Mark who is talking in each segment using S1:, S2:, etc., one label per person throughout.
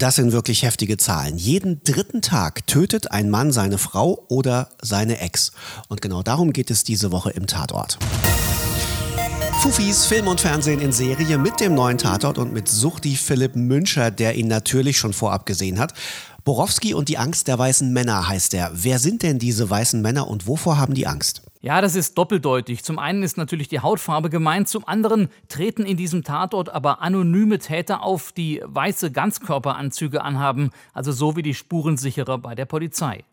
S1: Das sind wirklich heftige Zahlen. Jeden dritten Tag tötet ein Mann seine Frau oder seine Ex. Und genau darum geht es diese Woche im Tatort. Fufis Film und Fernsehen in Serie mit dem neuen Tatort und mit Suchti Philipp Müncher, der ihn natürlich schon vorab gesehen hat. Borowski und die Angst der weißen Männer heißt er. Wer sind denn diese weißen Männer und wovor haben die Angst?
S2: Ja, das ist doppeldeutig. Zum einen ist natürlich die Hautfarbe gemeint, zum anderen treten in diesem Tatort aber anonyme Täter auf, die weiße Ganzkörperanzüge anhaben, also so wie die Spurensicherer bei der Polizei.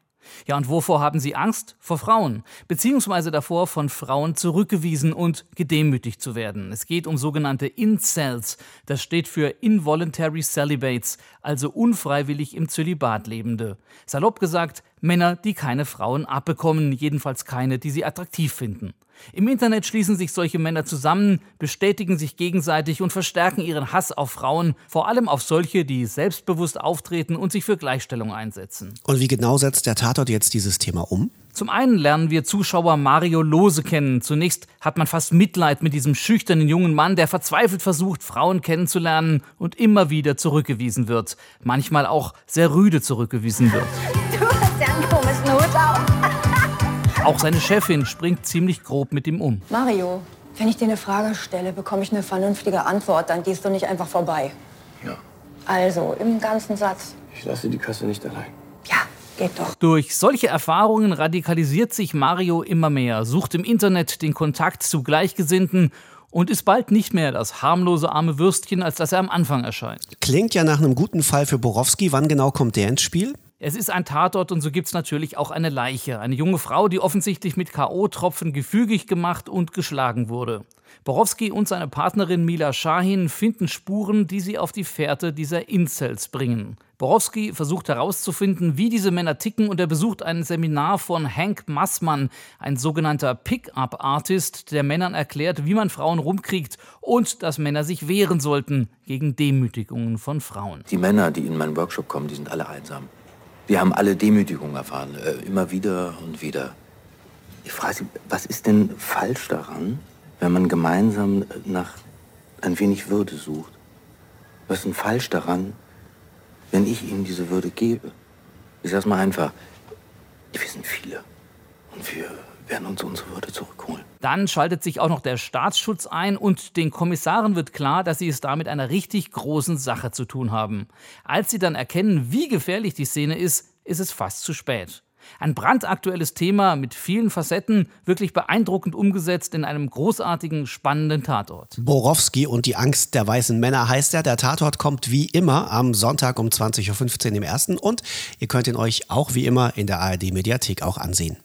S2: Ja, und wovor haben sie Angst? Vor Frauen, beziehungsweise davor, von Frauen zurückgewiesen und gedemütigt zu werden. Es geht um sogenannte Incels. Das steht für Involuntary Celibates, also unfreiwillig im Zölibat lebende. Salopp gesagt, Männer, die keine Frauen abbekommen, jedenfalls keine, die sie attraktiv finden. Im Internet schließen sich solche Männer zusammen, bestätigen sich gegenseitig und verstärken ihren Hass auf Frauen, vor allem auf solche, die selbstbewusst auftreten und sich für Gleichstellung einsetzen.
S1: Und wie genau setzt der Tatort jetzt dieses Thema um?
S2: Zum einen lernen wir Zuschauer Mario Lose kennen. Zunächst hat man fast Mitleid mit diesem schüchternen jungen Mann, der verzweifelt versucht, Frauen kennenzulernen und immer wieder zurückgewiesen wird. Manchmal auch sehr rüde zurückgewiesen wird. Auch seine Chefin springt ziemlich grob mit ihm um.
S3: Mario, wenn ich dir eine Frage stelle, bekomme ich eine vernünftige Antwort, dann gehst du nicht einfach vorbei.
S4: Ja.
S3: Also, im ganzen Satz.
S4: Ich lasse die Kasse nicht allein.
S3: Ja, geht doch.
S2: Durch solche Erfahrungen radikalisiert sich Mario immer mehr, sucht im Internet den Kontakt zu Gleichgesinnten und ist bald nicht mehr das harmlose arme Würstchen, als das er am Anfang erscheint.
S1: Klingt ja nach einem guten Fall für Borowski. Wann genau kommt der ins Spiel?
S2: Es ist ein Tatort und so gibt es natürlich auch eine Leiche. Eine junge Frau, die offensichtlich mit K.O.-Tropfen gefügig gemacht und geschlagen wurde. Borowski und seine Partnerin Mila Shahin finden Spuren, die sie auf die Fährte dieser Incels bringen. Borowski versucht herauszufinden, wie diese Männer ticken und er besucht ein Seminar von Hank Massmann, ein sogenannter Pick-up-Artist, der Männern erklärt, wie man Frauen rumkriegt und dass Männer sich wehren sollten gegen Demütigungen von Frauen.
S4: Die Männer, die in meinen Workshop kommen, die sind alle einsam. Wir haben alle Demütigung erfahren, äh, immer wieder und wieder. Ich frage Sie, was ist denn falsch daran, wenn man gemeinsam nach ein wenig Würde sucht? Was ist denn falsch daran, wenn ich Ihnen diese Würde gebe? Ich sage es mal einfach, wir sind viele und wir werden uns unsere Würde zurückholen.
S2: Dann schaltet sich auch noch der Staatsschutz ein und den Kommissaren wird klar, dass sie es da mit einer richtig großen Sache zu tun haben. Als sie dann erkennen, wie gefährlich die Szene ist, ist es fast zu spät. Ein brandaktuelles Thema mit vielen Facetten, wirklich beeindruckend umgesetzt in einem großartigen, spannenden Tatort.
S1: Borowski und die Angst der weißen Männer heißt er. Der Tatort kommt wie immer am Sonntag um 20.15 Uhr im ersten und ihr könnt ihn euch auch wie immer in der ARD Mediathek auch ansehen.